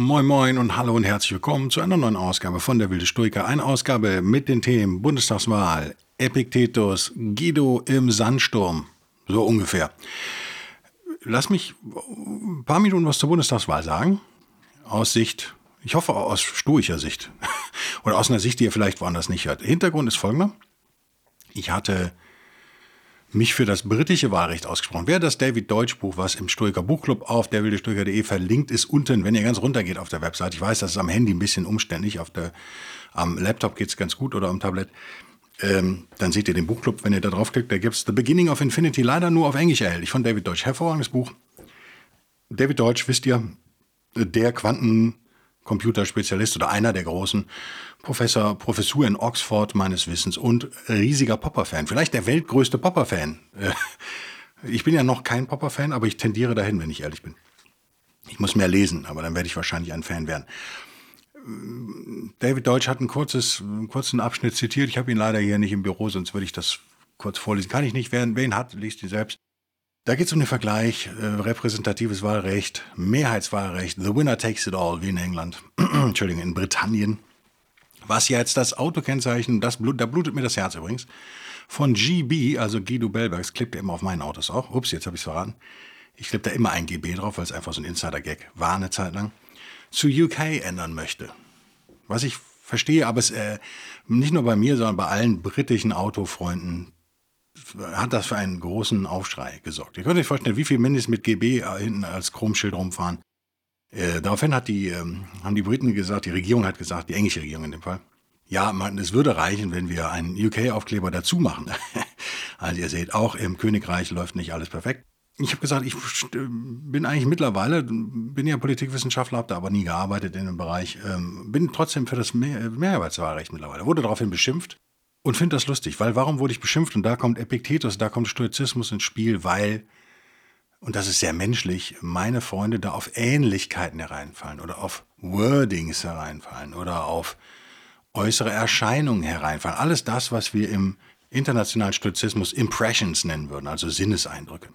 Moin Moin und hallo und herzlich willkommen zu einer neuen Ausgabe von der Wilde Stoiker. Eine Ausgabe mit den Themen Bundestagswahl, Epiktetus, Guido im Sandsturm. So ungefähr. Lass mich ein paar Minuten was zur Bundestagswahl sagen. Aus Sicht, ich hoffe aus stoischer Sicht. Oder aus einer Sicht, die ihr vielleicht woanders nicht hört. Hintergrund ist folgender. Ich hatte mich für das britische Wahlrecht ausgesprochen. Wer das David Deutsch Buch, was im Stoiker Buchclub auf derwildestoiker.de verlinkt ist, unten, wenn ihr ganz runter geht auf der Website. Ich weiß, das ist am Handy ein bisschen umständlich, auf der, am Laptop geht es ganz gut oder am Tablet. Ähm, dann seht ihr den Buchclub, wenn ihr da draufklickt. Da gibt es The Beginning of Infinity, leider nur auf Englisch erhältlich, von David Deutsch. Hervorragendes Buch. David Deutsch, wisst ihr, der Quantencomputerspezialist oder einer der großen Professor, Professur in Oxford meines Wissens und riesiger Popper-Fan. Vielleicht der weltgrößte Popper-Fan. Äh, ich bin ja noch kein Popper-Fan, aber ich tendiere dahin, wenn ich ehrlich bin. Ich muss mehr lesen, aber dann werde ich wahrscheinlich ein Fan werden. David Deutsch hat ein kurzes, einen kurzen Abschnitt zitiert. Ich habe ihn leider hier nicht im Büro, sonst würde ich das kurz vorlesen. Kann ich nicht. Wer, wer ihn hat, liest ihn selbst. Da geht es um den Vergleich, äh, repräsentatives Wahlrecht, Mehrheitswahlrecht, the winner takes it all, wie in England, Entschuldigung, in Britannien was jetzt das Autokennzeichen, das Blut, da blutet mir das Herz übrigens, von GB, also Guido Bellbergs, klebt er immer auf meinen Autos auch. Ups, jetzt habe ich es verraten. Ich klebe da immer ein GB drauf, weil es einfach so ein Insider-Gag war eine Zeit lang. Zu UK ändern möchte. Was ich verstehe, aber es äh, nicht nur bei mir, sondern bei allen britischen Autofreunden hat das für einen großen Aufschrei gesorgt. Ihr könnt euch vorstellen, wie viele Mindest mit GB hinten als Chromschild rumfahren. Äh, daraufhin hat die, ähm, haben die Briten gesagt, die Regierung hat gesagt, die englische Regierung in dem Fall, ja, man, es würde reichen, wenn wir einen UK-Aufkleber dazu machen. also ihr seht, auch im Königreich läuft nicht alles perfekt. Ich habe gesagt, ich bin eigentlich mittlerweile, bin ja Politikwissenschaftler, habe da aber nie gearbeitet in dem Bereich, ähm, bin trotzdem für das Mehr Mehrheitswahlrecht mittlerweile. Wurde daraufhin beschimpft und finde das lustig, weil warum wurde ich beschimpft? Und da kommt Epiktetus, da kommt Stoizismus ins Spiel, weil und das ist sehr menschlich, meine Freunde da auf Ähnlichkeiten hereinfallen oder auf Wordings hereinfallen oder auf äußere Erscheinungen hereinfallen. Alles das, was wir im internationalen Stoizismus Impressions nennen würden, also Sinneseindrücke.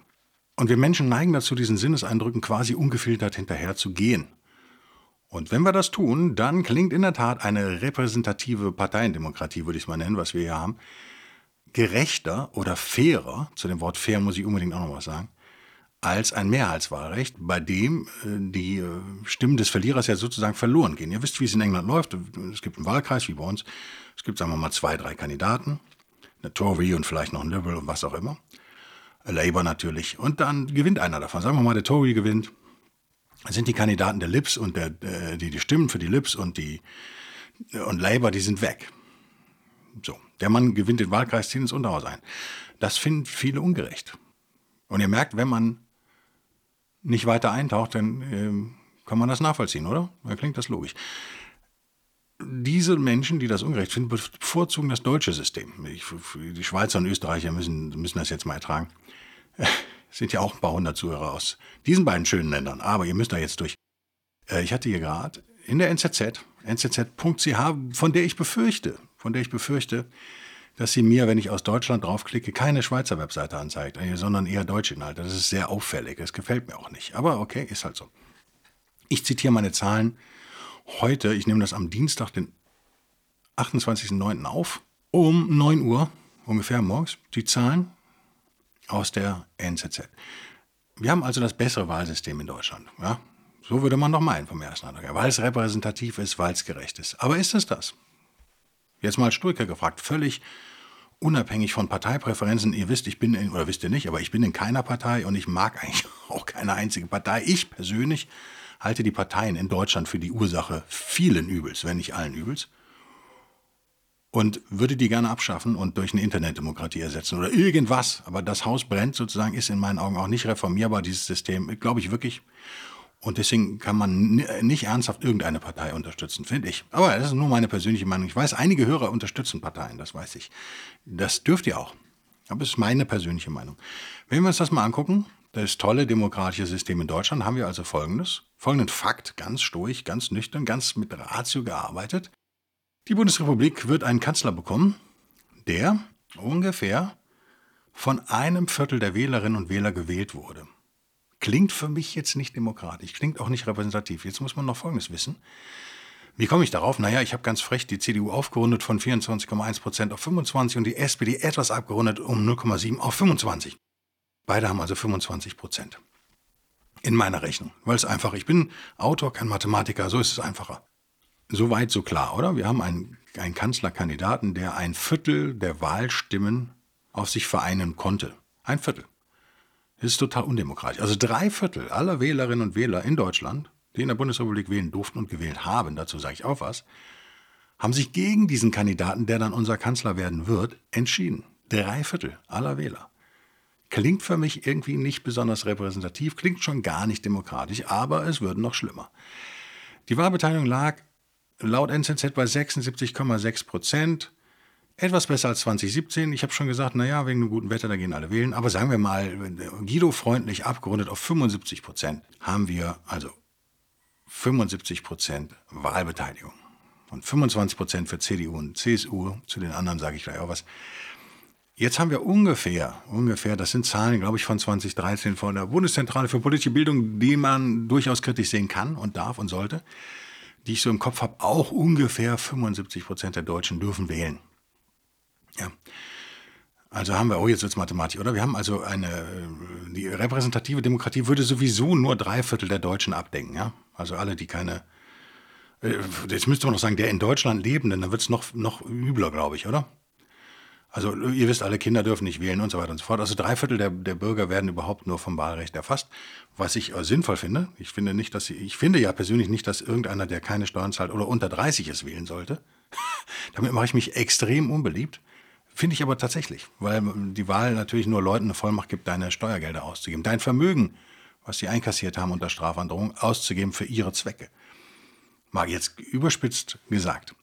Und wir Menschen neigen dazu, diesen Sinneseindrücken quasi ungefiltert hinterher zu gehen. Und wenn wir das tun, dann klingt in der Tat eine repräsentative Parteiendemokratie, würde ich es mal nennen, was wir hier haben, gerechter oder fairer, zu dem Wort fair muss ich unbedingt auch noch was sagen, als ein Mehrheitswahlrecht, bei dem äh, die äh, Stimmen des Verlierers ja sozusagen verloren gehen. Ihr wisst, wie es in England läuft. Es gibt einen Wahlkreis wie bei uns. Es gibt, sagen wir mal, zwei, drei Kandidaten. Eine Tory und vielleicht noch ein Liberal und was auch immer. Labour natürlich. Und dann gewinnt einer davon. Sagen wir mal, der Tory gewinnt. Sind die Kandidaten der Lips und der, äh, die, die Stimmen für die Lips und die und Labour, die sind weg. So, der Mann gewinnt den Wahlkreis, zieht ins Unterhaus ein. Das finden viele ungerecht. Und ihr merkt, wenn man nicht weiter eintaucht, dann äh, kann man das nachvollziehen, oder? Da klingt das logisch. Diese Menschen, die das ungerecht finden, bevorzugen das deutsche System. Ich, die Schweizer und Österreicher müssen, müssen das jetzt mal ertragen. Sind ja auch ein paar hundert Zuhörer aus diesen beiden schönen Ländern, aber ihr müsst da jetzt durch. Äh, ich hatte hier gerade in der NZZ, nzz.ch, von der ich befürchte, von der ich befürchte, dass sie mir, wenn ich aus Deutschland draufklicke, keine Schweizer Webseite anzeigt, äh, sondern eher deutsche Inhalte. Das ist sehr auffällig. Das gefällt mir auch nicht. Aber okay, ist halt so. Ich zitiere meine Zahlen heute. Ich nehme das am Dienstag, den 28.09. auf, um 9 Uhr ungefähr morgens. Die Zahlen aus der NZZ. Wir haben also das bessere Wahlsystem in Deutschland. Ja? So würde man doch meinen vom ersten Eindruck. Weil es repräsentativ ist, weil es gerecht ist. Aber ist es das? Jetzt mal Stoiker gefragt, völlig unabhängig von Parteipräferenzen. Ihr wisst, ich bin in, oder wisst ihr nicht, aber ich bin in keiner Partei und ich mag eigentlich auch keine einzige Partei. Ich persönlich halte die Parteien in Deutschland für die Ursache vielen Übels, wenn nicht allen Übels. Und würde die gerne abschaffen und durch eine Internetdemokratie ersetzen oder irgendwas. Aber das Haus brennt sozusagen, ist in meinen Augen auch nicht reformierbar, dieses System, glaube ich wirklich. Und deswegen kann man nicht ernsthaft irgendeine Partei unterstützen, finde ich. Aber das ist nur meine persönliche Meinung. Ich weiß, einige Hörer unterstützen Parteien, das weiß ich. Das dürft ihr auch. Aber es ist meine persönliche Meinung. Wenn wir uns das mal angucken, das tolle demokratische System in Deutschland, haben wir also folgendes, folgenden Fakt, ganz stoisch, ganz nüchtern, ganz mit Ratio gearbeitet. Die Bundesrepublik wird einen Kanzler bekommen, der ungefähr von einem Viertel der Wählerinnen und Wähler gewählt wurde. Klingt für mich jetzt nicht demokratisch, klingt auch nicht repräsentativ. Jetzt muss man noch Folgendes wissen. Wie komme ich darauf? Naja, ich habe ganz frech die CDU aufgerundet von 24,1 Prozent auf 25 und die SPD etwas abgerundet um 0,7 auf 25. Beide haben also 25 Prozent. In meiner Rechnung. Weil es einfach, ich bin Autor, kein Mathematiker, so ist es einfacher. Soweit so klar, oder? Wir haben einen, einen Kanzlerkandidaten, der ein Viertel der Wahlstimmen auf sich vereinen konnte. Ein Viertel. Das ist total undemokratisch. Also drei Viertel aller Wählerinnen und Wähler in Deutschland, die in der Bundesrepublik wählen durften und gewählt haben, dazu sage ich auch was, haben sich gegen diesen Kandidaten, der dann unser Kanzler werden wird, entschieden. Drei Viertel aller Wähler. Klingt für mich irgendwie nicht besonders repräsentativ, klingt schon gar nicht demokratisch, aber es wird noch schlimmer. Die Wahlbeteiligung lag laut NZZ bei 76,6 Prozent. Etwas besser als 2017. Ich habe schon gesagt, naja, wegen dem guten Wetter, da gehen alle wählen. Aber sagen wir mal, Guido freundlich abgerundet auf 75 Prozent, haben wir also 75 Prozent Wahlbeteiligung. Und 25 Prozent für CDU und CSU. Zu den anderen sage ich gleich auch was. Jetzt haben wir ungefähr, ungefähr, das sind Zahlen, glaube ich, von 2013 von der Bundeszentrale für politische Bildung, die man durchaus kritisch sehen kann und darf und sollte, die ich so im Kopf habe, auch ungefähr 75 Prozent der Deutschen dürfen wählen. Ja. Also haben wir, oh, jetzt wird es Mathematik, oder? Wir haben also eine, die repräsentative Demokratie würde sowieso nur drei Viertel der Deutschen abdenken, ja? Also alle, die keine, äh, jetzt müsste man noch sagen, der in Deutschland Lebenden, dann wird es noch, noch übler, glaube ich, oder? Also ihr wisst, alle Kinder dürfen nicht wählen und so weiter und so fort. Also drei Viertel der, der Bürger werden überhaupt nur vom Wahlrecht erfasst, was ich äh, sinnvoll finde. Ich finde nicht, dass sie, ich finde ja persönlich nicht, dass irgendeiner, der keine Steuern zahlt oder unter 30 ist, wählen sollte. Damit mache ich mich extrem unbeliebt. Finde ich aber tatsächlich, weil die Wahl natürlich nur Leuten eine Vollmacht gibt, deine Steuergelder auszugeben, dein Vermögen, was sie einkassiert haben unter Strafandrohung, auszugeben für ihre Zwecke. Mal jetzt überspitzt gesagt.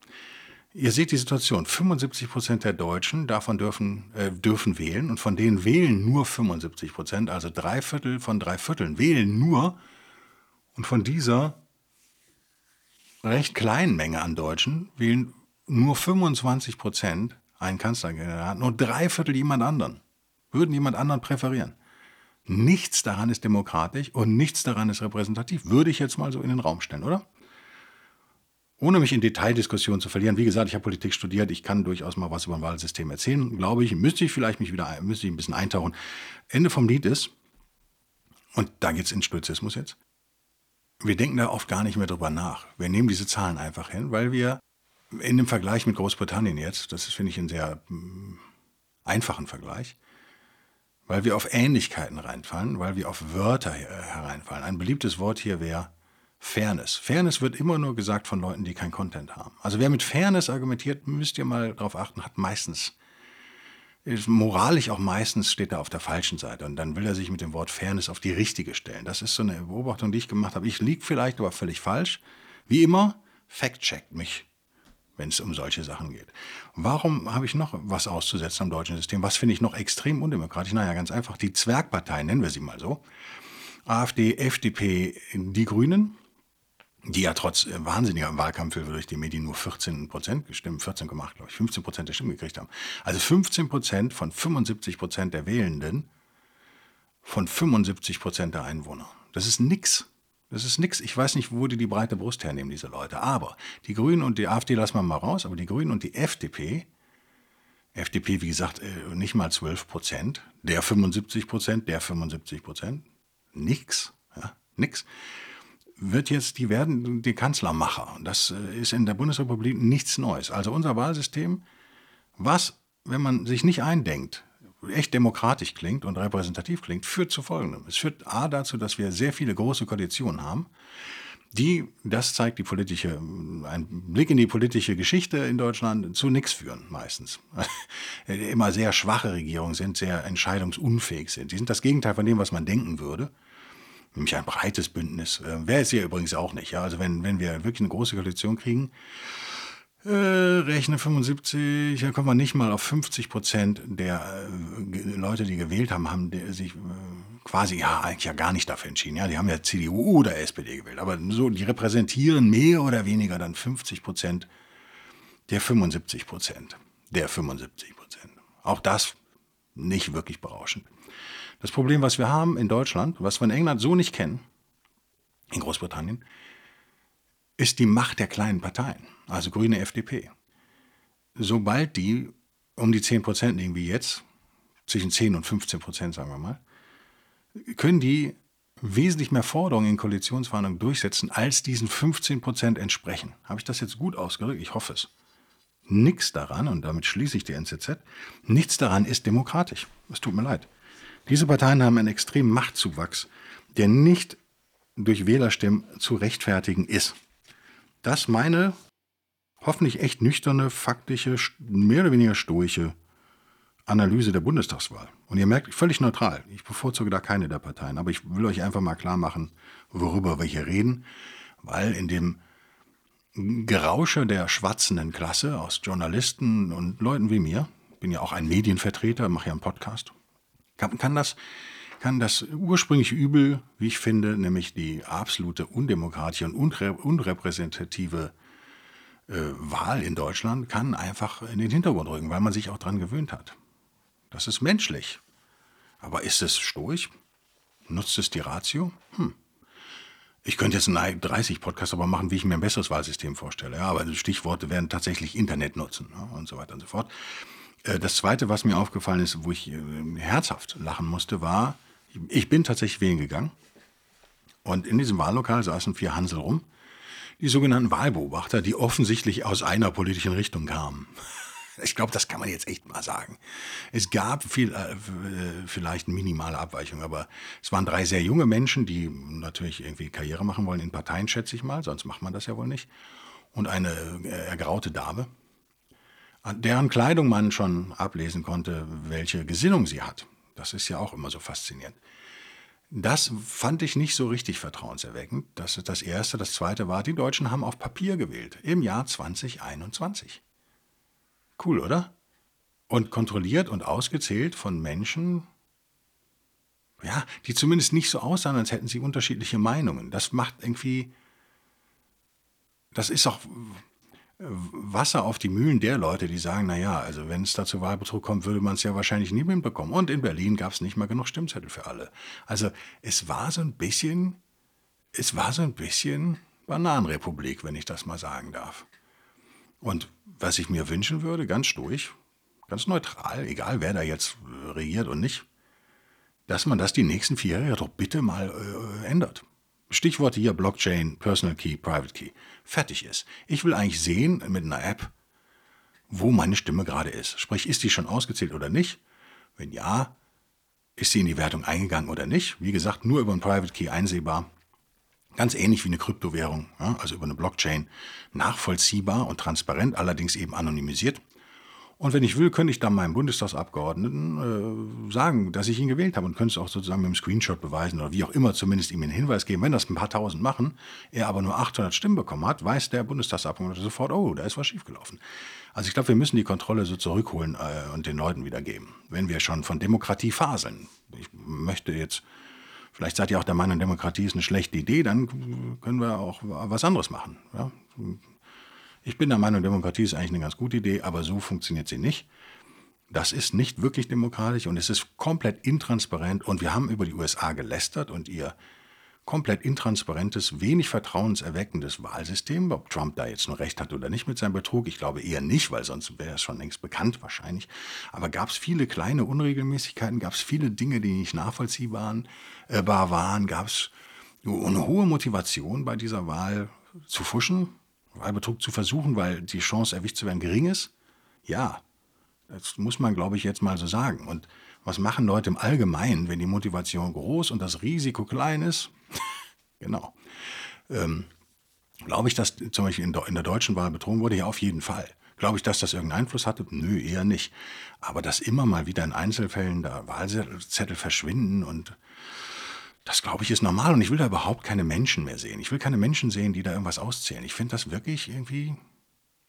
Ihr seht die Situation. 75 Prozent der Deutschen davon dürfen, äh, dürfen wählen und von denen wählen nur 75 Prozent, also drei Viertel von drei Vierteln wählen nur. Und von dieser recht kleinen Menge an Deutschen wählen nur 25 Prozent einen Kanzlerkandidaten und drei Viertel jemand anderen. Würden jemand anderen präferieren. Nichts daran ist demokratisch und nichts daran ist repräsentativ. Würde ich jetzt mal so in den Raum stellen, oder? Ohne mich in Detaildiskussionen zu verlieren, wie gesagt, ich habe Politik studiert, ich kann durchaus mal was über ein Wahlsystem erzählen, glaube ich, müsste ich vielleicht mich wieder müsste ich ein bisschen eintauchen. Ende vom Lied ist, und da geht es in Stoizismus jetzt, wir denken da oft gar nicht mehr drüber nach. Wir nehmen diese Zahlen einfach hin, weil wir in dem Vergleich mit Großbritannien jetzt, das finde ich, ein sehr mm, einfachen Vergleich, weil wir auf Ähnlichkeiten reinfallen, weil wir auf Wörter hereinfallen. Ein beliebtes Wort hier wäre Fairness. Fairness wird immer nur gesagt von Leuten, die kein Content haben. Also wer mit Fairness argumentiert, müsst ihr mal darauf achten, hat meistens, ist moralisch auch meistens steht er auf der falschen Seite. Und dann will er sich mit dem Wort Fairness auf die richtige stellen. Das ist so eine Beobachtung, die ich gemacht habe. Ich liege vielleicht, aber völlig falsch. Wie immer, fact-checkt mich, wenn es um solche Sachen geht. Warum habe ich noch was auszusetzen am deutschen System? Was finde ich noch extrem undemokratisch? Naja, ganz einfach. Die Zwergparteien, nennen wir sie mal so. AfD, FDP, die Grünen, die ja trotz äh, wahnsinniger Wahlkampfhilfe durch die Medien nur 14 Prozent gestimmt, 14,8 glaube ich, 15 Prozent der Stimmen gekriegt haben. Also 15 Prozent von 75 Prozent der Wählenden von 75 Prozent der Einwohner. Das ist nix. Das ist nix. Ich weiß nicht, wo die die breite Brust hernehmen, diese Leute. Aber die Grünen und die AfD lassen wir mal raus, aber die Grünen und die FDP, FDP, wie gesagt, äh, nicht mal 12 Prozent, der 75 Prozent, der 75 Prozent, nix, ja, nix wird jetzt, die werden die Kanzlermacher. Das äh, ist in der Bundesrepublik nichts Neues. Also unser Wahlsystem, was, wenn man sich nicht eindenkt, echt demokratisch klingt und repräsentativ klingt, führt zu Folgendem. Es führt A dazu, dass wir sehr viele große Koalitionen haben, die, das zeigt die politische, ein Blick in die politische Geschichte in Deutschland, zu nichts führen meistens. Immer sehr schwache Regierungen sind, sehr entscheidungsunfähig sind. Die sind das Gegenteil von dem, was man denken würde. Nämlich ein breites Bündnis. Äh, Wäre es hier übrigens auch nicht. Ja? Also wenn, wenn wir wirklich eine große Koalition kriegen, äh, rechne 75, da kommen wir nicht mal auf 50 Prozent der äh, Leute, die gewählt haben, haben sich äh, quasi ja eigentlich ja gar nicht dafür entschieden. Ja, die haben ja CDU oder SPD gewählt, aber so die repräsentieren mehr oder weniger dann 50 Prozent der 75 Prozent der 75 Prozent. Auch das nicht wirklich berauschend. Das Problem, was wir haben in Deutschland, was wir in England so nicht kennen, in Großbritannien, ist die Macht der kleinen Parteien, also Grüne FDP. Sobald die um die 10 Prozent liegen wie jetzt, zwischen 10 und 15 Prozent sagen wir mal, können die wesentlich mehr Forderungen in Koalitionsverhandlungen durchsetzen, als diesen 15 Prozent entsprechen. Habe ich das jetzt gut ausgedrückt? Ich hoffe es. Nichts daran, und damit schließe ich die NZZ, nichts daran ist demokratisch. Es tut mir leid. Diese Parteien haben einen extremen Machtzuwachs, der nicht durch Wählerstimmen zu rechtfertigen ist. Das meine hoffentlich echt nüchterne, faktische, mehr oder weniger stoische Analyse der Bundestagswahl. Und ihr merkt, völlig neutral. Ich bevorzuge da keine der Parteien. Aber ich will euch einfach mal klar machen, worüber wir hier reden. Weil in dem Gerausche der schwatzenden Klasse aus Journalisten und Leuten wie mir, bin ja auch ein Medienvertreter, mache ja einen Podcast, kann, kann, das, kann das ursprüngliche Übel, wie ich finde, nämlich die absolute undemokratische und unrä unrepräsentative äh, Wahl in Deutschland, kann einfach in den Hintergrund rücken, weil man sich auch daran gewöhnt hat. Das ist menschlich. Aber ist es stoisch? Nutzt es die Ratio? Hm. Ich könnte jetzt einen 30 Podcast aber machen, wie ich mir ein besseres Wahlsystem vorstelle. Ja, aber Stichworte werden tatsächlich Internet nutzen ja, und so weiter und so fort. Äh, das Zweite, was mir aufgefallen ist, wo ich äh, herzhaft lachen musste, war, ich bin tatsächlich wählen gegangen und in diesem Wahllokal saßen vier Hansel rum, die sogenannten Wahlbeobachter, die offensichtlich aus einer politischen Richtung kamen. Ich glaube, das kann man jetzt echt mal sagen. Es gab viel, äh, vielleicht eine minimale Abweichung, aber es waren drei sehr junge Menschen, die natürlich irgendwie Karriere machen wollen in Parteien, schätze ich mal, sonst macht man das ja wohl nicht. Und eine äh, ergraute Dame, an deren Kleidung man schon ablesen konnte, welche Gesinnung sie hat. Das ist ja auch immer so faszinierend. Das fand ich nicht so richtig vertrauenserweckend. Das ist das Erste. Das Zweite war, die Deutschen haben auf Papier gewählt im Jahr 2021. Cool, oder? Und kontrolliert und ausgezählt von Menschen, ja, die zumindest nicht so aussahen, als hätten sie unterschiedliche Meinungen. Das macht irgendwie, das ist auch Wasser auf die Mühlen der Leute, die sagen, naja, also wenn es da zu Wahlbetrug kommt, würde man es ja wahrscheinlich nie mitbekommen. Und in Berlin gab es nicht mal genug Stimmzettel für alle. Also es war so ein bisschen, es war so ein bisschen Bananenrepublik, wenn ich das mal sagen darf. Und was ich mir wünschen würde, ganz stoisch, ganz neutral, egal wer da jetzt äh, regiert und nicht, dass man das die nächsten vier Jahre doch bitte mal äh, ändert. Stichworte hier Blockchain, Personal Key, Private Key. Fertig ist. Ich will eigentlich sehen mit einer App, wo meine Stimme gerade ist. Sprich, ist die schon ausgezählt oder nicht? Wenn ja, ist sie in die Wertung eingegangen oder nicht? Wie gesagt, nur über einen Private Key einsehbar. Ganz ähnlich wie eine Kryptowährung, ja, also über eine Blockchain, nachvollziehbar und transparent, allerdings eben anonymisiert. Und wenn ich will, könnte ich dann meinem Bundestagsabgeordneten äh, sagen, dass ich ihn gewählt habe und könnte es auch sozusagen mit einem Screenshot beweisen oder wie auch immer zumindest ihm einen Hinweis geben. Wenn das ein paar tausend machen, er aber nur 800 Stimmen bekommen hat, weiß der Bundestagsabgeordnete sofort, oh, da ist was schiefgelaufen. Also ich glaube, wir müssen die Kontrolle so zurückholen äh, und den Leuten wiedergeben, wenn wir schon von Demokratie faseln. Ich möchte jetzt Vielleicht seid ihr auch der Meinung, Demokratie ist eine schlechte Idee, dann können wir auch was anderes machen. Ja? Ich bin der Meinung, Demokratie ist eigentlich eine ganz gute Idee, aber so funktioniert sie nicht. Das ist nicht wirklich demokratisch und es ist komplett intransparent und wir haben über die USA gelästert und ihr komplett intransparentes, wenig vertrauenserweckendes Wahlsystem. Ob Trump da jetzt nur recht hat oder nicht mit seinem Betrug, ich glaube eher nicht, weil sonst wäre es schon längst bekannt wahrscheinlich. Aber gab es viele kleine Unregelmäßigkeiten, gab es viele Dinge, die nicht nachvollziehbar äh, waren, gab es eine hohe Motivation bei dieser Wahl zu fuschen, Wahlbetrug zu versuchen, weil die Chance erwischt zu werden gering ist. Ja, das muss man, glaube ich, jetzt mal so sagen. Und was machen Leute im Allgemeinen, wenn die Motivation groß und das Risiko klein ist? genau. Ähm, Glaube ich, dass zum Beispiel in, in der deutschen Wahl betrogen wurde? Ja, auf jeden Fall. Glaube ich, dass das irgendeinen Einfluss hatte? Nö, eher nicht. Aber dass immer mal wieder in Einzelfällen da Wahlzettel verschwinden und Das glaube ich ist normal und ich will da überhaupt keine Menschen mehr sehen. Ich will keine Menschen sehen, die da irgendwas auszählen. Ich finde das wirklich irgendwie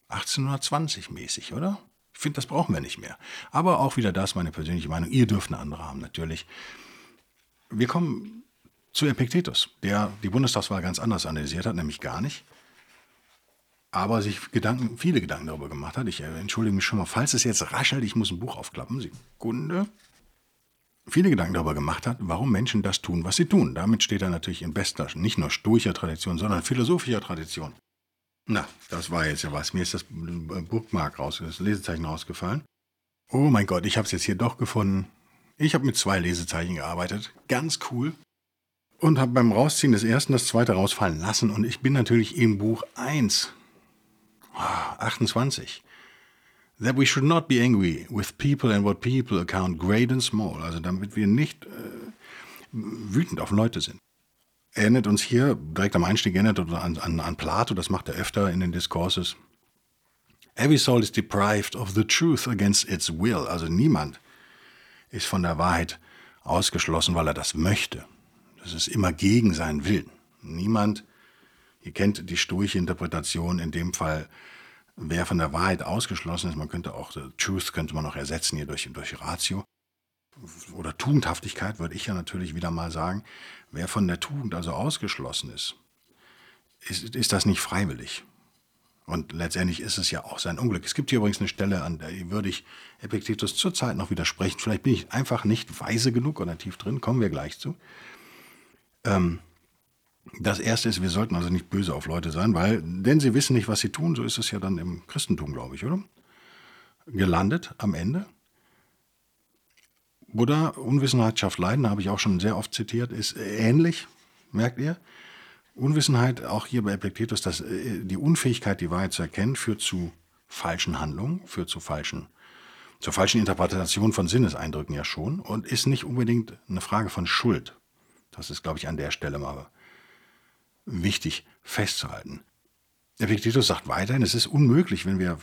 1820 mäßig, oder? Ich finde, das brauchen wir nicht mehr. Aber auch wieder das, meine persönliche Meinung. Ihr dürft eine andere haben, natürlich. Wir kommen zu Epiktetus, der die Bundestagswahl ganz anders analysiert hat, nämlich gar nicht. Aber sich Gedanken, viele Gedanken darüber gemacht hat. Ich äh, entschuldige mich schon mal, falls es jetzt raschelt, ich muss ein Buch aufklappen. Sekunde viele Gedanken darüber gemacht hat, warum Menschen das tun, was sie tun. Damit steht er natürlich in bester, nicht nur stoischer Tradition, sondern philosophischer Tradition. Na, das war jetzt ja was. Mir ist das Bookmark raus, das Lesezeichen rausgefallen. Oh mein Gott, ich habe es jetzt hier doch gefunden. Ich habe mit zwei Lesezeichen gearbeitet. Ganz cool. Und habe beim Rausziehen des ersten das zweite rausfallen lassen. Und ich bin natürlich im Buch 1. 28 that we should not be angry with people and what people account great and small. Also damit wir nicht äh, wütend auf Leute sind. Erinnert uns hier direkt am Einstieg erinnert an, an, an Plato, das macht er öfter in den Discourses. Every soul is deprived of the truth against its will. Also niemand ist von der Wahrheit ausgeschlossen, weil er das möchte. Das ist immer gegen seinen Willen. Niemand, ihr kennt die stoische Interpretation in dem Fall, wer von der Wahrheit ausgeschlossen ist, man könnte auch äh, Truth könnte man noch ersetzen hier durch, durch Ratio oder Tugendhaftigkeit, würde ich ja natürlich wieder mal sagen. Wer von der Tugend also ausgeschlossen ist, ist, ist das nicht freiwillig. Und letztendlich ist es ja auch sein Unglück. Es gibt hier übrigens eine Stelle, an der würde ich Epiktetus zurzeit noch widersprechen. Vielleicht bin ich einfach nicht weise genug oder tief drin, kommen wir gleich zu. Ähm, das erste ist, wir sollten also nicht böse auf Leute sein, weil, denn sie wissen nicht, was sie tun, so ist es ja dann im Christentum, glaube ich, oder? Gelandet am Ende. Buddha, Unwissenheit schafft Leiden, habe ich auch schon sehr oft zitiert, ist ähnlich, merkt ihr? Unwissenheit, auch hier bei Epiktetus, dass äh, die Unfähigkeit, die Wahrheit zu erkennen, führt zu falschen Handlungen, führt zu falschen, zur falschen Interpretation von Sinneseindrücken ja schon und ist nicht unbedingt eine Frage von Schuld. Das ist, glaube ich, an der Stelle mal wichtig festzuhalten. Epiktetus sagt weiterhin, es ist unmöglich, wenn wir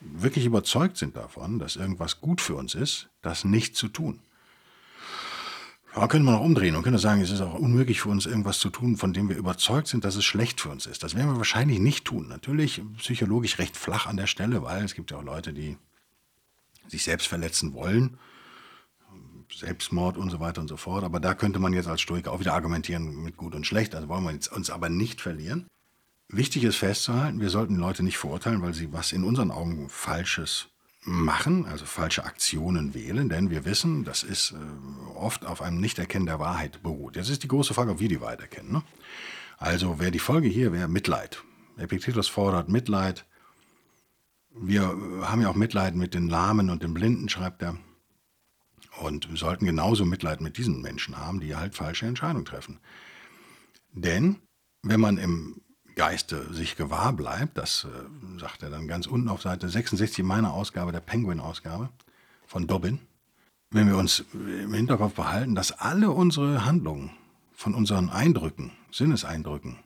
wirklich überzeugt sind davon, dass irgendwas gut für uns ist, das nicht zu tun. Da könnte man auch umdrehen und könnte sagen, es ist auch unmöglich für uns, irgendwas zu tun, von dem wir überzeugt sind, dass es schlecht für uns ist. Das werden wir wahrscheinlich nicht tun. Natürlich psychologisch recht flach an der Stelle, weil es gibt ja auch Leute, die sich selbst verletzen wollen Selbstmord und so weiter und so fort. Aber da könnte man jetzt als Stoiker auch wieder argumentieren mit gut und schlecht. Also wollen wir uns aber nicht verlieren. Wichtig ist festzuhalten, wir sollten Leute nicht verurteilen, weil sie was in unseren Augen Falsches machen, also falsche Aktionen wählen, denn wir wissen, das ist äh, oft auf einem Nichterkennen der Wahrheit beruht. Jetzt ist die große Frage, ob wir die Wahrheit erkennen. Ne? Also wäre die Folge hier, wäre Mitleid. Epiktetus fordert Mitleid. Wir haben ja auch Mitleid mit den Lahmen und den Blinden, schreibt er. Und sollten genauso Mitleid mit diesen Menschen haben, die halt falsche Entscheidungen treffen. Denn wenn man im Geiste sich gewahr bleibt, das äh, sagt er dann ganz unten auf Seite 66 meiner Ausgabe, der Penguin-Ausgabe von Dobbin, wenn wir uns im Hinterkopf behalten, dass alle unsere Handlungen von unseren Eindrücken, Sinneseindrücken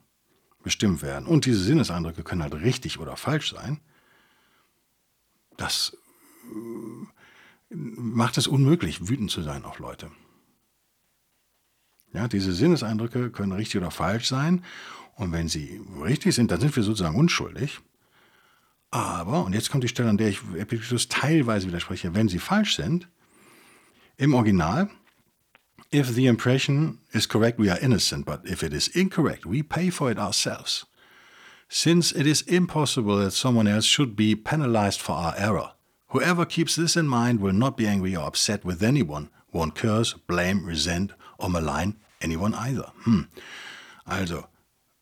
bestimmt werden und diese Sinneseindrücke können halt richtig oder falsch sein, das äh, macht es unmöglich, wütend zu sein auf Leute. Ja, diese Sinneseindrücke können richtig oder falsch sein. Und wenn sie richtig sind, dann sind wir sozusagen unschuldig. Aber, und jetzt kommt die Stelle, an der ich Epictetus teilweise widerspreche, wenn sie falsch sind, im Original, if the impression is correct, we are innocent, but if it is incorrect, we pay for it ourselves. Since it is impossible that someone else should be penalized for our error. Whoever keeps this in mind will not be angry or upset with anyone, won't curse, blame, resent or malign anyone either. Hm. Also,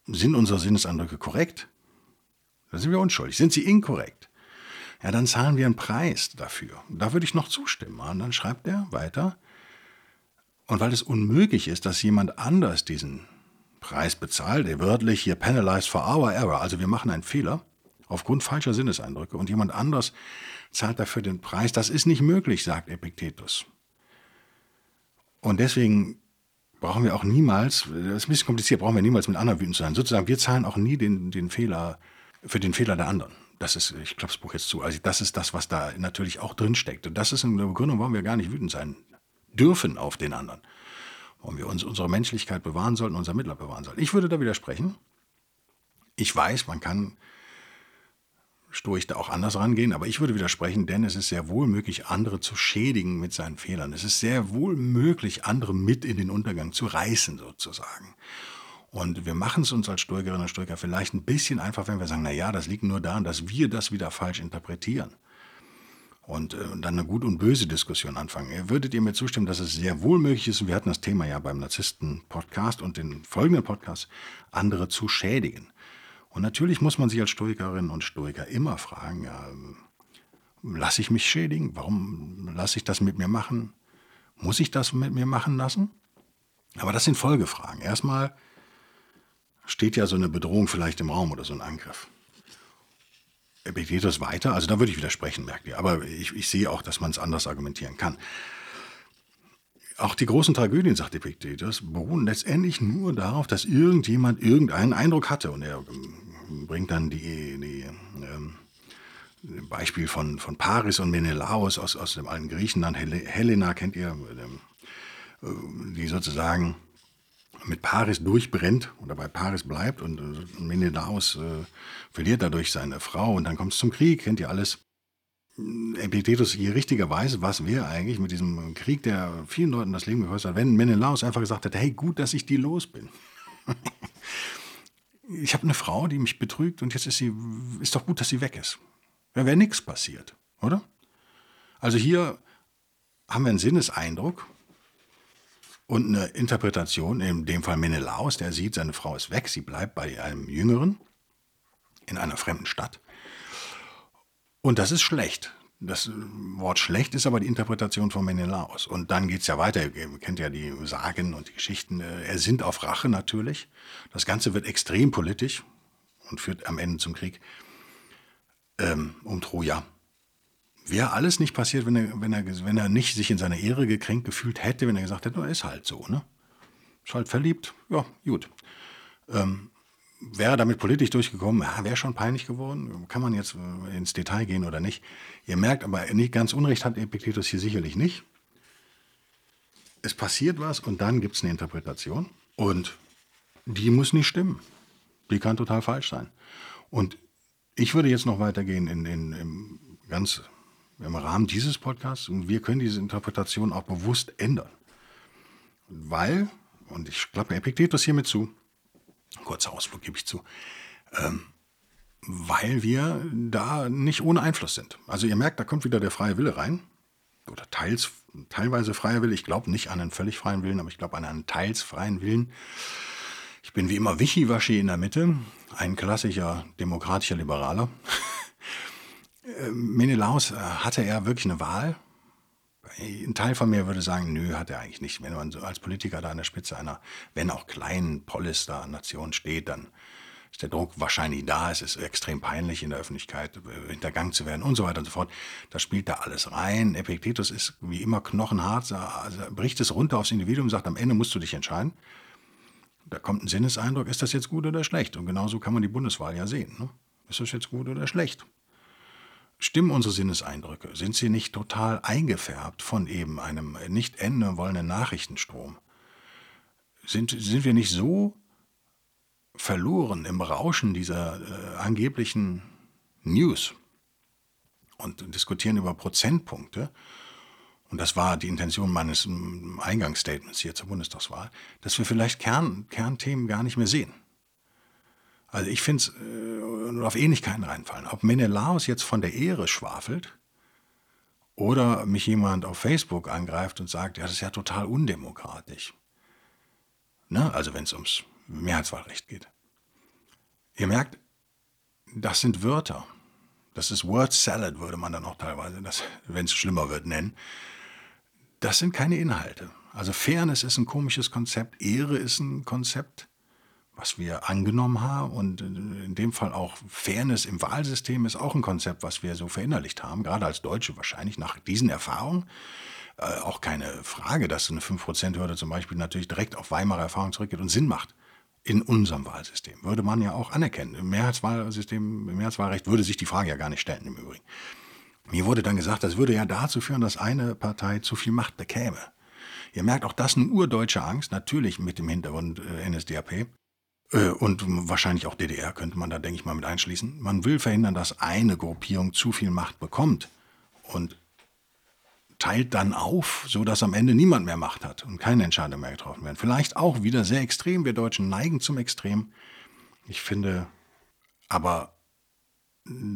sind unsere Sinneseindrücke korrekt? Da sind wir unschuldig. Sind sie inkorrekt? Ja, dann zahlen wir einen Preis dafür. Da würde ich noch zustimmen. Und dann schreibt er weiter. Und weil es unmöglich ist, dass jemand anders diesen Preis bezahlt, der wörtlich hier penalized for our error, also wir machen einen Fehler aufgrund falscher Sinneseindrücke und jemand anders zahlt dafür den Preis. Das ist nicht möglich, sagt Epiktetus. Und deswegen brauchen wir auch niemals, das ist ein bisschen kompliziert, brauchen wir niemals mit anderen wütend zu sein. Sozusagen, wir zahlen auch nie den, den Fehler für den Fehler der anderen. Das ist, ich klappe das Buch jetzt zu. Also das ist das, was da natürlich auch drin steckt. Und das ist eine Begründung, warum wir gar nicht wütend sein dürfen auf den anderen. warum wir uns unsere Menschlichkeit bewahren sollten, unser Mittler bewahren sollten. Ich würde da widersprechen. Ich weiß, man kann Stoich da auch anders rangehen, aber ich würde widersprechen, denn es ist sehr wohl möglich, andere zu schädigen mit seinen Fehlern. Es ist sehr wohl möglich, andere mit in den Untergang zu reißen, sozusagen. Und wir machen es uns als Stoikerinnen und Stoiker vielleicht ein bisschen einfach, wenn wir sagen, na ja, das liegt nur daran, dass wir das wieder falsch interpretieren. Und äh, dann eine gut und böse Diskussion anfangen. Würdet ihr mir zustimmen, dass es sehr wohl möglich ist, und wir hatten das Thema ja beim Narzissten-Podcast und den folgenden Podcast, andere zu schädigen? Und natürlich muss man sich als Stoikerin und Stoiker immer fragen, ja, lasse ich mich schädigen? Warum lasse ich das mit mir machen? Muss ich das mit mir machen lassen? Aber das sind Folgefragen. Erstmal steht ja so eine Bedrohung vielleicht im Raum oder so ein Angriff. Epiktetus weiter, also da würde ich widersprechen, merkt ihr. Aber ich, ich sehe auch, dass man es anders argumentieren kann. Auch die großen Tragödien, sagt Epiktetus, beruhen letztendlich nur darauf, dass irgendjemand irgendeinen Eindruck hatte. Und er ähm, bringt dann die, die ähm, Beispiel von, von Paris und Menelaos aus, aus dem alten Griechenland. Helena kennt ihr, ähm, die sozusagen mit Paris durchbrennt oder bei Paris bleibt und äh, Menelaos äh, verliert dadurch seine Frau und dann kommt es zum Krieg, kennt ihr alles. Epiktetus hier richtigerweise, was wäre eigentlich mit diesem Krieg, der vielen Leuten das Leben gekostet hat, wenn Menelaus einfach gesagt hätte, hey, gut, dass ich die los bin. ich habe eine Frau, die mich betrügt und jetzt ist sie, ist doch gut, dass sie weg ist. Da wäre nichts passiert, oder? Also hier haben wir einen Sinneseindruck und eine Interpretation, in dem Fall Menelaus, der sieht, seine Frau ist weg, sie bleibt bei einem Jüngeren in einer fremden Stadt. Und das ist schlecht. Das Wort schlecht ist aber die Interpretation von Menelaus. Und dann geht es ja weiter. Ihr kennt ja die Sagen und die Geschichten. Er sind auf Rache natürlich. Das Ganze wird extrem politisch und führt am Ende zum Krieg ähm, um Troja. Wäre alles nicht passiert, wenn er, wenn, er, wenn er nicht sich in seiner Ehre gekränkt gefühlt hätte, wenn er gesagt hätte, ist halt so, ne? Ist halt verliebt, ja, gut. Ähm, wäre damit politisch durchgekommen, ja, wäre schon peinlich geworden. Kann man jetzt äh, ins Detail gehen oder nicht. Ihr merkt aber, nicht ganz Unrecht hat Epiktetus hier sicherlich nicht. Es passiert was und dann gibt es eine Interpretation und die muss nicht stimmen. Die kann total falsch sein. Und ich würde jetzt noch weitergehen in, in, in ganz im Rahmen dieses Podcasts und wir können diese Interpretation auch bewusst ändern. Weil, und ich klappe Epiktetus hiermit zu, Kurzer Ausflug gebe ich zu. Ähm, weil wir da nicht ohne Einfluss sind. Also ihr merkt, da kommt wieder der freie Wille rein. Oder teils, teilweise freier Wille. Ich glaube nicht an einen völlig freien Willen, aber ich glaube an einen teils freien Willen. Ich bin wie immer Wischiwaschi in der Mitte, ein klassischer demokratischer Liberaler. Ähm, Menelaus, äh, hatte er wirklich eine Wahl? Ein Teil von mir würde sagen, nö, hat er eigentlich nicht. Wenn man so als Politiker da an der Spitze einer, wenn auch kleinen Polis-Nation steht, dann ist der Druck wahrscheinlich da. Es ist extrem peinlich in der Öffentlichkeit äh, hintergangen zu werden und so weiter und so fort. Das spielt da alles rein. Epiktetus ist wie immer knochenhart, also bricht es runter aufs Individuum, sagt, am Ende musst du dich entscheiden. Da kommt ein Sinneseindruck, ist das jetzt gut oder schlecht? Und genauso kann man die Bundeswahl ja sehen. Ne? Ist das jetzt gut oder schlecht? Stimmen unsere Sinneseindrücke? Sind sie nicht total eingefärbt von eben einem nicht enden wollenden Nachrichtenstrom? Sind, sind wir nicht so verloren im Rauschen dieser äh, angeblichen News und diskutieren über Prozentpunkte? Und das war die Intention meines Eingangsstatements hier zur Bundestagswahl, dass wir vielleicht Kern, Kernthemen gar nicht mehr sehen. Also ich finde es äh, auf Ähnlichkeiten reinfallen. Ob Menelaus jetzt von der Ehre schwafelt oder mich jemand auf Facebook angreift und sagt, ja, das ist ja total undemokratisch. Ne? Also wenn es ums Mehrheitswahlrecht geht. Ihr merkt, das sind Wörter. Das ist Word Salad, würde man dann auch teilweise, wenn es schlimmer wird, nennen. Das sind keine Inhalte. Also Fairness ist ein komisches Konzept, Ehre ist ein Konzept was wir angenommen haben. Und in dem Fall auch Fairness im Wahlsystem ist auch ein Konzept, was wir so verinnerlicht haben, gerade als Deutsche wahrscheinlich nach diesen Erfahrungen. Äh, auch keine Frage, dass eine 5%-Hürde zum Beispiel natürlich direkt auf Weimarer Erfahrung zurückgeht und Sinn macht. In unserem Wahlsystem. Würde man ja auch anerkennen. Im Mehrheitswahlsystem, im Mehrheitswahlrecht würde sich die Frage ja gar nicht stellen im Übrigen. Mir wurde dann gesagt, das würde ja dazu führen, dass eine Partei zu viel Macht bekäme. Ihr merkt auch das eine urdeutsche Angst, natürlich mit dem Hintergrund äh, NSDAP. Äh, und wahrscheinlich auch DDR könnte man da, denke ich mal, mit einschließen. Man will verhindern, dass eine Gruppierung zu viel Macht bekommt und teilt dann auf, sodass am Ende niemand mehr Macht hat und keine Entscheidungen mehr getroffen werden. Vielleicht auch wieder sehr extrem. Wir Deutschen neigen zum Extrem. Ich finde aber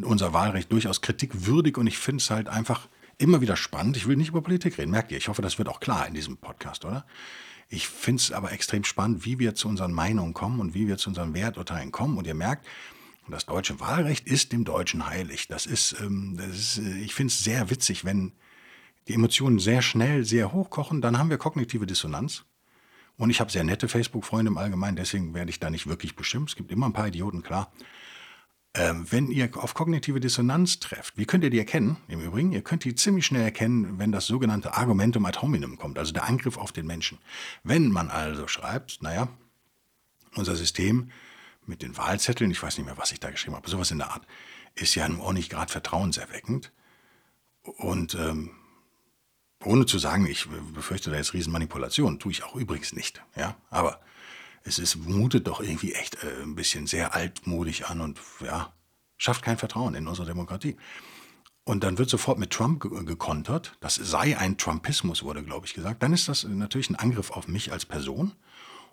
unser Wahlrecht durchaus kritikwürdig und ich finde es halt einfach immer wieder spannend. Ich will nicht über Politik reden, merkt ihr. Ich hoffe, das wird auch klar in diesem Podcast, oder? Ich finde es aber extrem spannend, wie wir zu unseren Meinungen kommen und wie wir zu unseren Werturteilen kommen. Und ihr merkt, das deutsche Wahlrecht ist dem Deutschen heilig. Das ist, ähm, das ist äh, ich finde es sehr witzig, wenn die Emotionen sehr schnell, sehr hochkochen, dann haben wir kognitive Dissonanz. Und ich habe sehr nette Facebook-Freunde im Allgemeinen, deswegen werde ich da nicht wirklich bestimmt. Es gibt immer ein paar Idioten, klar. Ähm, wenn ihr auf kognitive Dissonanz trefft, wie könnt ihr die erkennen? Im Übrigen, ihr könnt die ziemlich schnell erkennen, wenn das sogenannte Argumentum ad hominem kommt, also der Angriff auf den Menschen. Wenn man also schreibt, naja, unser System mit den Wahlzetteln, ich weiß nicht mehr, was ich da geschrieben habe, sowas in der Art, ist ja nun auch nicht gerade vertrauenserweckend. Und ähm, ohne zu sagen, ich befürchte da jetzt Riesenmanipulation, tue ich auch übrigens nicht. Ja, aber es ist, mutet doch irgendwie echt äh, ein bisschen sehr altmodig an und ja, schafft kein Vertrauen in unsere Demokratie. Und dann wird sofort mit Trump gekontert, das sei ein Trumpismus, wurde, glaube ich, gesagt. Dann ist das natürlich ein Angriff auf mich als Person.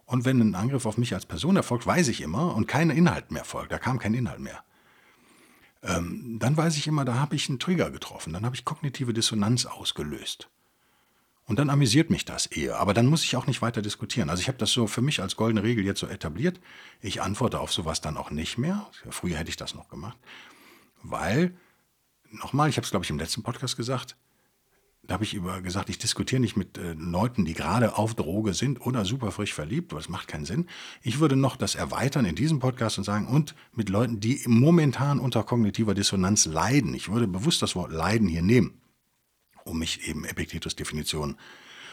Und wenn ein Angriff auf mich als Person erfolgt, weiß ich immer und kein Inhalt mehr folgt, da kam kein Inhalt mehr. Ähm, dann weiß ich immer, da habe ich einen Trigger getroffen, dann habe ich kognitive Dissonanz ausgelöst. Und dann amüsiert mich das eher. Aber dann muss ich auch nicht weiter diskutieren. Also ich habe das so für mich als goldene Regel jetzt so etabliert. Ich antworte auf sowas dann auch nicht mehr. Früher hätte ich das noch gemacht. Weil, nochmal, ich habe es, glaube ich, im letzten Podcast gesagt, da habe ich über gesagt, ich diskutiere nicht mit äh, Leuten, die gerade auf Droge sind oder super frisch verliebt, das macht keinen Sinn. Ich würde noch das erweitern in diesem Podcast und sagen, und mit Leuten, die momentan unter kognitiver Dissonanz leiden. Ich würde bewusst das Wort leiden hier nehmen um mich eben Epiktetus Definition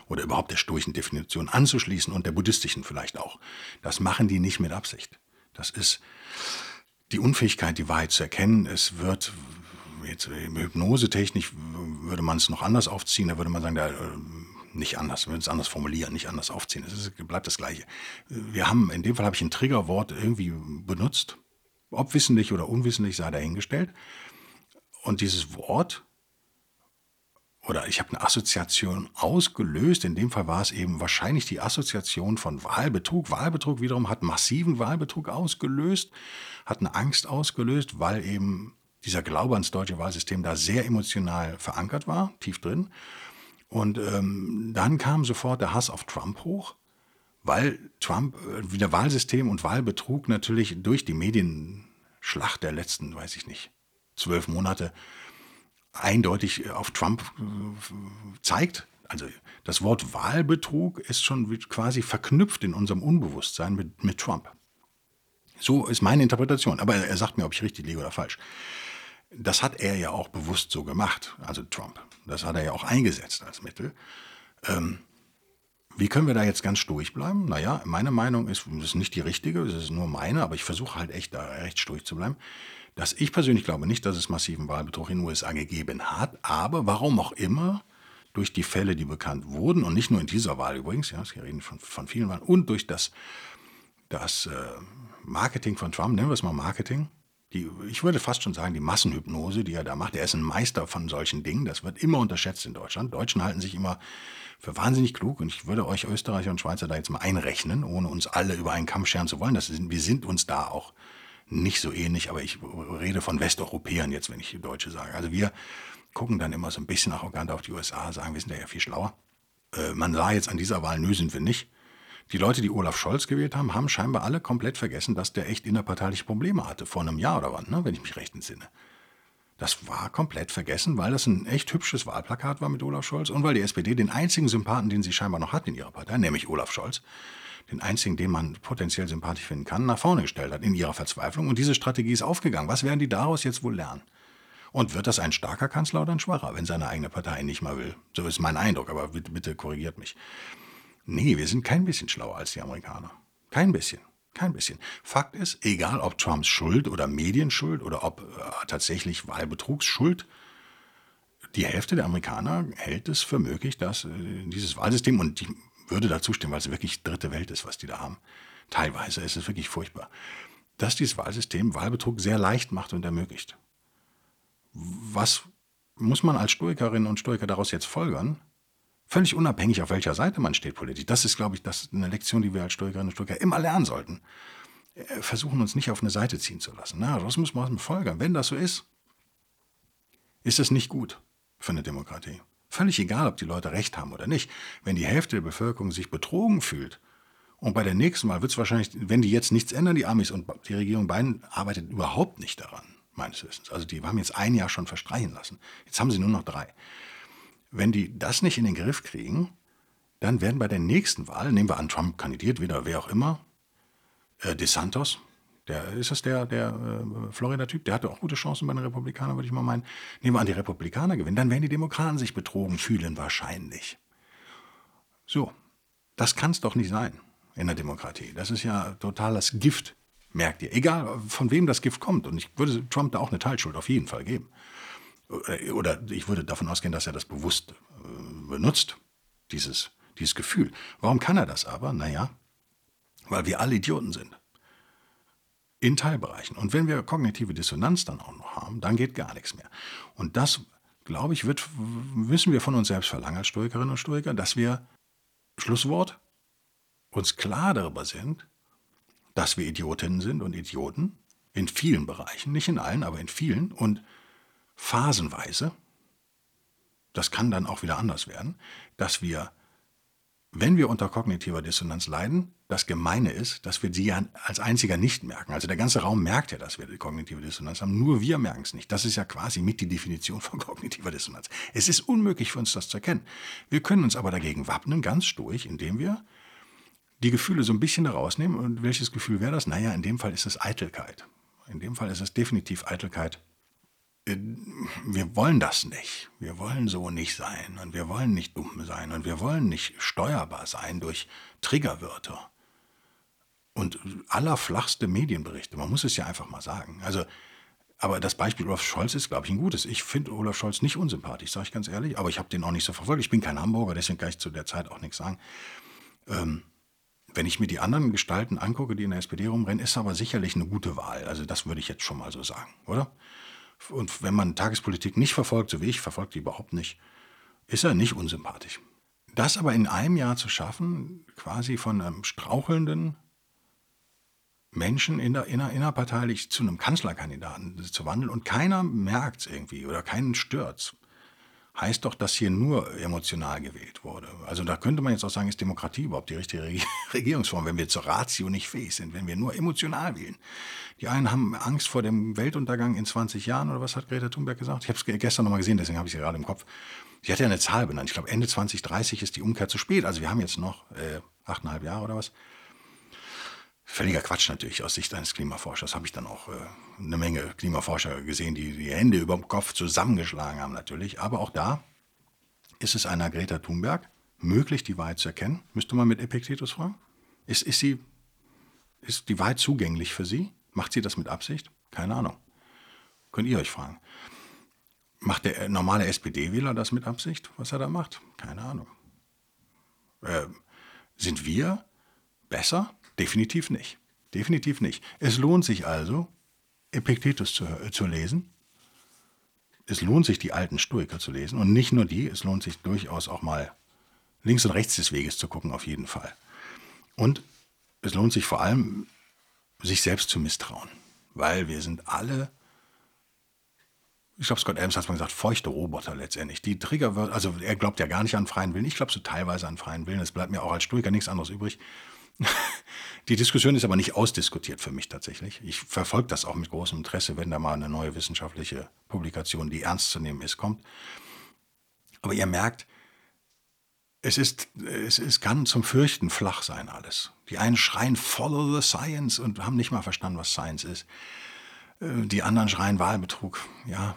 oder überhaupt der stoischen Definition anzuschließen und der buddhistischen vielleicht auch. Das machen die nicht mit Absicht. Das ist die Unfähigkeit, die Wahrheit zu erkennen. Es wird, jetzt hypnosetechnisch würde man es noch anders aufziehen, da würde man sagen, da, äh, nicht anders, wir würden es anders formulieren, nicht anders aufziehen. Es ist, bleibt das Gleiche. Wir haben, in dem Fall habe ich ein Triggerwort irgendwie benutzt, ob wissentlich oder unwissentlich sei dahingestellt. Und dieses Wort oder ich habe eine Assoziation ausgelöst. In dem Fall war es eben wahrscheinlich die Assoziation von Wahlbetrug. Wahlbetrug wiederum hat massiven Wahlbetrug ausgelöst, hat eine Angst ausgelöst, weil eben dieser Glaube ans deutsche Wahlsystem da sehr emotional verankert war, tief drin. Und ähm, dann kam sofort der Hass auf Trump hoch, weil Trump äh, wieder Wahlsystem und Wahlbetrug natürlich durch die Medienschlacht der letzten, weiß ich nicht, zwölf Monate eindeutig äh, auf Trump äh, zeigt. Also das Wort Wahlbetrug ist schon quasi verknüpft in unserem Unbewusstsein mit, mit Trump. So ist meine Interpretation. Aber er sagt mir, ob ich richtig liege oder falsch. Das hat er ja auch bewusst so gemacht, also Trump. Das hat er ja auch eingesetzt als Mittel. Ähm, wie können wir da jetzt ganz stoisch bleiben? Naja, meine Meinung ist, das ist nicht die richtige, es ist nur meine, aber ich versuche halt echt da recht stoisch zu bleiben dass ich persönlich glaube nicht, dass es massiven Wahlbetrug in den USA gegeben hat, aber warum auch immer, durch die Fälle, die bekannt wurden, und nicht nur in dieser Wahl übrigens, ja, wir reden von, von vielen Wahlen, und durch das, das äh, Marketing von Trump, nennen wir es mal Marketing, die, ich würde fast schon sagen, die Massenhypnose, die er da macht, er ist ein Meister von solchen Dingen, das wird immer unterschätzt in Deutschland. Deutschen halten sich immer für wahnsinnig klug und ich würde euch Österreicher und Schweizer da jetzt mal einrechnen, ohne uns alle über einen Kamm scheren zu wollen. Das sind, wir sind uns da auch nicht so ähnlich, aber ich rede von Westeuropäern jetzt, wenn ich Deutsche sage. Also wir gucken dann immer so ein bisschen arrogant auf die USA, sagen, wir sind ja viel schlauer. Äh, man sah jetzt an dieser Wahl, nö, sind wir nicht. Die Leute, die Olaf Scholz gewählt haben, haben scheinbar alle komplett vergessen, dass der echt innerparteiliche Probleme hatte, vor einem Jahr oder wann, ne, wenn ich mich recht entsinne. Das war komplett vergessen, weil das ein echt hübsches Wahlplakat war mit Olaf Scholz und weil die SPD den einzigen Sympathen, den sie scheinbar noch hat in ihrer Partei, nämlich Olaf Scholz, den einzigen, den man potenziell sympathisch finden kann, nach vorne gestellt hat in ihrer Verzweiflung. Und diese Strategie ist aufgegangen. Was werden die daraus jetzt wohl lernen? Und wird das ein starker Kanzler oder ein schwacher, wenn seine eigene Partei nicht mal will? So ist mein Eindruck, aber bitte, korrigiert mich. Nee, wir sind kein bisschen schlauer als die Amerikaner. Kein bisschen. Kein bisschen. Fakt ist, egal ob Trumps Schuld oder Medienschuld oder ob äh, tatsächlich Wahlbetrugsschuld, die Hälfte der Amerikaner hält es für möglich, dass äh, dieses Wahlsystem, und ich würde dazu stimmen, weil es wirklich dritte Welt ist, was die da haben, teilweise ist es wirklich furchtbar, dass dieses Wahlsystem Wahlbetrug sehr leicht macht und ermöglicht. Was muss man als Stoikerin und Stoiker daraus jetzt folgern? Völlig unabhängig, auf welcher Seite man steht politisch. Das ist, glaube ich, das eine Lektion, die wir als Stoikerinnen und Stoiker immer lernen sollten. Äh, versuchen uns nicht auf eine Seite ziehen zu lassen. Na, das muss man folgern. Wenn das so ist, ist es nicht gut für eine Demokratie. Völlig egal, ob die Leute recht haben oder nicht. Wenn die Hälfte der Bevölkerung sich betrogen fühlt, und bei der nächsten Mal wird es wahrscheinlich, wenn die jetzt nichts ändern, die Amis und die Regierung Biden arbeitet überhaupt nicht daran, meines Wissens. Also die haben jetzt ein Jahr schon verstreichen lassen. Jetzt haben sie nur noch drei. Wenn die das nicht in den Griff kriegen, dann werden bei der nächsten Wahl, nehmen wir an, Trump kandidiert wieder, wer auch immer, äh, DeSantos, der, ist das der, der äh, Florida-Typ? Der hatte auch gute Chancen bei den Republikanern, würde ich mal meinen. Nehmen wir an, die Republikaner gewinnen, dann werden die Demokraten sich betrogen fühlen, wahrscheinlich. So, das kann es doch nicht sein in der Demokratie. Das ist ja totales Gift, merkt ihr. Egal, von wem das Gift kommt. Und ich würde Trump da auch eine Teilschuld auf jeden Fall geben. Äh, oder ich würde davon ausgehen, dass er das bewusst äh, benutzt, dieses, dieses Gefühl. Warum kann er das aber? Naja, weil wir alle Idioten sind in Teilbereichen. Und wenn wir kognitive Dissonanz dann auch noch haben, dann geht gar nichts mehr. Und das, glaube ich, wird, müssen wir von uns selbst verlangen als Stoikerinnen und Stoiker, dass wir, Schlusswort, uns klar darüber sind, dass wir Idiotinnen sind und Idioten in vielen Bereichen, nicht in allen, aber in vielen und phasenweise, das kann dann auch wieder anders werden, dass wir wenn wir unter kognitiver Dissonanz leiden, das Gemeine ist, dass wir sie ja als einziger nicht merken. Also der ganze Raum merkt ja, dass wir die kognitive Dissonanz haben, nur wir merken es nicht. Das ist ja quasi mit die Definition von kognitiver Dissonanz. Es ist unmöglich für uns, das zu erkennen. Wir können uns aber dagegen wappnen, ganz stoisch, indem wir die Gefühle so ein bisschen rausnehmen. Und welches Gefühl wäre das? Naja, in dem Fall ist es Eitelkeit. In dem Fall ist es definitiv Eitelkeit, äh, wir wollen das nicht. Wir wollen so nicht sein und wir wollen nicht dumm sein und wir wollen nicht steuerbar sein durch Triggerwörter und allerflachste Medienberichte. Man muss es ja einfach mal sagen. Also, aber das Beispiel Olaf Scholz ist, glaube ich, ein gutes. Ich finde Olaf Scholz nicht unsympathisch, sage ich ganz ehrlich, aber ich habe den auch nicht so verfolgt. Ich bin kein Hamburger, deswegen kann ich zu der Zeit auch nichts sagen. Ähm, wenn ich mir die anderen Gestalten angucke, die in der SPD rumrennen, ist aber sicherlich eine gute Wahl. Also das würde ich jetzt schon mal so sagen, oder? Und wenn man Tagespolitik nicht verfolgt, so wie ich, verfolgt die überhaupt nicht, ist er nicht unsympathisch. Das aber in einem Jahr zu schaffen, quasi von einem strauchelnden Menschen inner, inner, innerparteilich zu einem Kanzlerkandidaten zu wandeln und keiner merkt es irgendwie oder keinen stört heißt doch, dass hier nur emotional gewählt wurde. Also da könnte man jetzt auch sagen, ist Demokratie überhaupt die richtige Regierungsform, wenn wir zur Ratio nicht fähig sind, wenn wir nur emotional wählen. Die einen haben Angst vor dem Weltuntergang in 20 Jahren oder was hat Greta Thunberg gesagt? Ich habe es gestern nochmal gesehen, deswegen habe ich sie gerade im Kopf. Sie hat ja eine Zahl benannt. Ich glaube, Ende 2030 ist die Umkehr zu spät. Also wir haben jetzt noch äh, achteinhalb Jahre oder was. Völliger Quatsch natürlich aus Sicht eines Klimaforschers. Habe ich dann auch äh, eine Menge Klimaforscher gesehen, die die Hände über dem Kopf zusammengeschlagen haben natürlich. Aber auch da ist es einer Greta Thunberg möglich, die Wahrheit zu erkennen. Müsste man mit Epiktetus fragen. Ist, ist, sie, ist die Wahrheit zugänglich für sie? Macht sie das mit Absicht? Keine Ahnung. Könnt ihr euch fragen. Macht der normale SPD-Wähler das mit Absicht, was er da macht? Keine Ahnung. Äh, sind wir besser? Definitiv nicht. Definitiv nicht. Es lohnt sich also, Epiktetus zu, äh, zu lesen. Es lohnt sich, die alten Stoiker zu lesen. Und nicht nur die, es lohnt sich durchaus auch mal links und rechts des Weges zu gucken, auf jeden Fall. Und es lohnt sich vor allem, sich selbst zu misstrauen. Weil wir sind alle, ich glaube, Scott Adams hat mal gesagt, feuchte Roboter letztendlich. Die Trigger, also er glaubt ja gar nicht an freien Willen. Ich glaube so teilweise an freien Willen. Es bleibt mir auch als Stoiker nichts anderes übrig. Die Diskussion ist aber nicht ausdiskutiert für mich tatsächlich. Ich verfolge das auch mit großem Interesse, wenn da mal eine neue wissenschaftliche Publikation, die ernst zu nehmen ist, kommt. Aber ihr merkt, es, ist, es, es kann zum Fürchten flach sein alles. Die einen schreien Follow the Science und haben nicht mal verstanden, was Science ist. Äh, die anderen schreien Wahlbetrug, ja,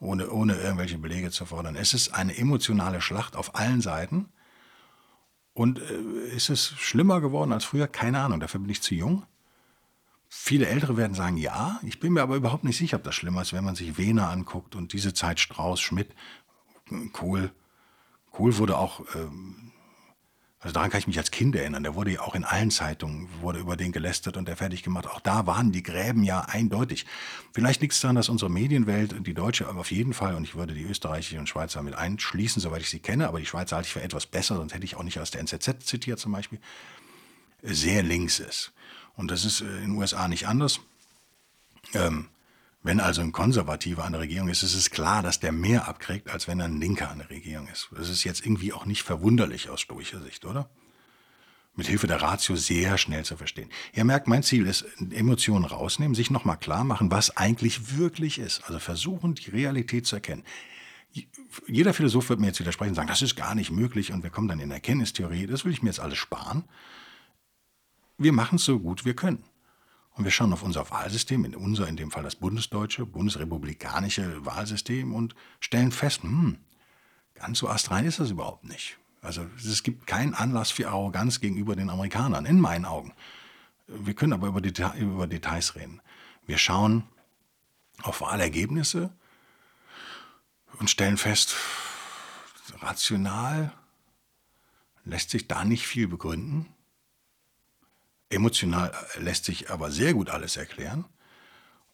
ohne, ohne irgendwelche Belege zu fordern. Es ist eine emotionale Schlacht auf allen Seiten. Und äh, ist es schlimmer geworden als früher? Keine Ahnung, dafür bin ich zu jung. Viele Ältere werden sagen, ja. Ich bin mir aber überhaupt nicht sicher, ob das schlimmer ist, wenn man sich Wehner anguckt und diese Zeit Strauß, Schmidt, Kohl, Kohl wurde auch, ähm, also daran kann ich mich als Kind erinnern, der wurde ja auch in allen Zeitungen, wurde über den gelästert und der fertig gemacht. Auch da waren die Gräben ja eindeutig. Vielleicht liegt es daran, dass unsere Medienwelt, die deutsche auf jeden Fall, und ich würde die österreichische und Schweizer mit einschließen, soweit ich sie kenne, aber die Schweizer halte ich für etwas besser, sonst hätte ich auch nicht aus der NZZ zitiert zum Beispiel, sehr links ist. Und das ist äh, in den USA nicht anders. Ähm, wenn also ein Konservativer an der Regierung ist, ist es klar, dass der mehr abkriegt, als wenn ein Linker an der Regierung ist. Das ist jetzt irgendwie auch nicht verwunderlich aus stoischer Sicht, oder? Mit Hilfe der Ratio sehr schnell zu verstehen. Ihr merkt, mein Ziel ist, Emotionen rausnehmen, sich nochmal klar machen, was eigentlich wirklich ist. Also versuchen, die Realität zu erkennen. Jeder Philosoph wird mir jetzt widersprechen und sagen, das ist gar nicht möglich und wir kommen dann in Erkenntnistheorie. Das will ich mir jetzt alles sparen. Wir machen es so gut wir können. Und wir schauen auf unser Wahlsystem, in unser, in dem Fall das bundesdeutsche, bundesrepublikanische Wahlsystem und stellen fest, hm, ganz so astrein ist das überhaupt nicht. Also es gibt keinen Anlass für Arroganz gegenüber den Amerikanern, in meinen Augen. Wir können aber über, Deta über Details reden. Wir schauen auf Wahlergebnisse und stellen fest, rational lässt sich da nicht viel begründen. Emotional lässt sich aber sehr gut alles erklären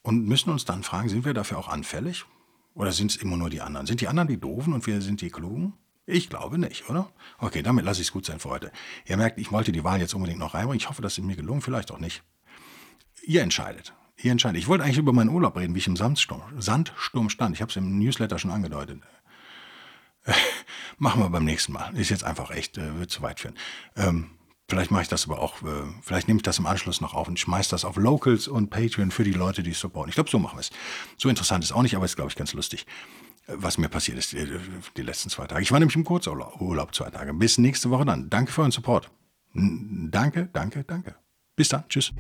und müssen uns dann fragen, sind wir dafür auch anfällig? Oder sind es immer nur die anderen? Sind die anderen die Doofen und wir sind die Klugen? Ich glaube nicht, oder? Okay, damit lasse ich es gut sein für heute. Ihr merkt, ich wollte die Wahl jetzt unbedingt noch reinbringen. Ich hoffe, das ist mir gelungen, vielleicht auch nicht. Ihr entscheidet. Ihr entscheidet. Ich wollte eigentlich über meinen Urlaub reden, wie ich im Sandsturm, Sandsturm stand. Ich habe es im Newsletter schon angedeutet. Machen wir beim nächsten Mal. Ist jetzt einfach echt, äh, wird zu weit führen. Ähm, Vielleicht mache ich das aber auch, äh, vielleicht nehme ich das im Anschluss noch auf und schmeiße das auf Locals und Patreon für die Leute, die es supporten. Ich glaube, so machen wir es. So interessant ist auch nicht, aber ist, glaube ich, ganz lustig, äh, was mir passiert ist äh, die letzten zwei Tage. Ich war nämlich im Kurzurlaub zwei Tage. Bis nächste Woche dann. Danke für euren Support. Danke, danke, danke. Bis dann. Tschüss.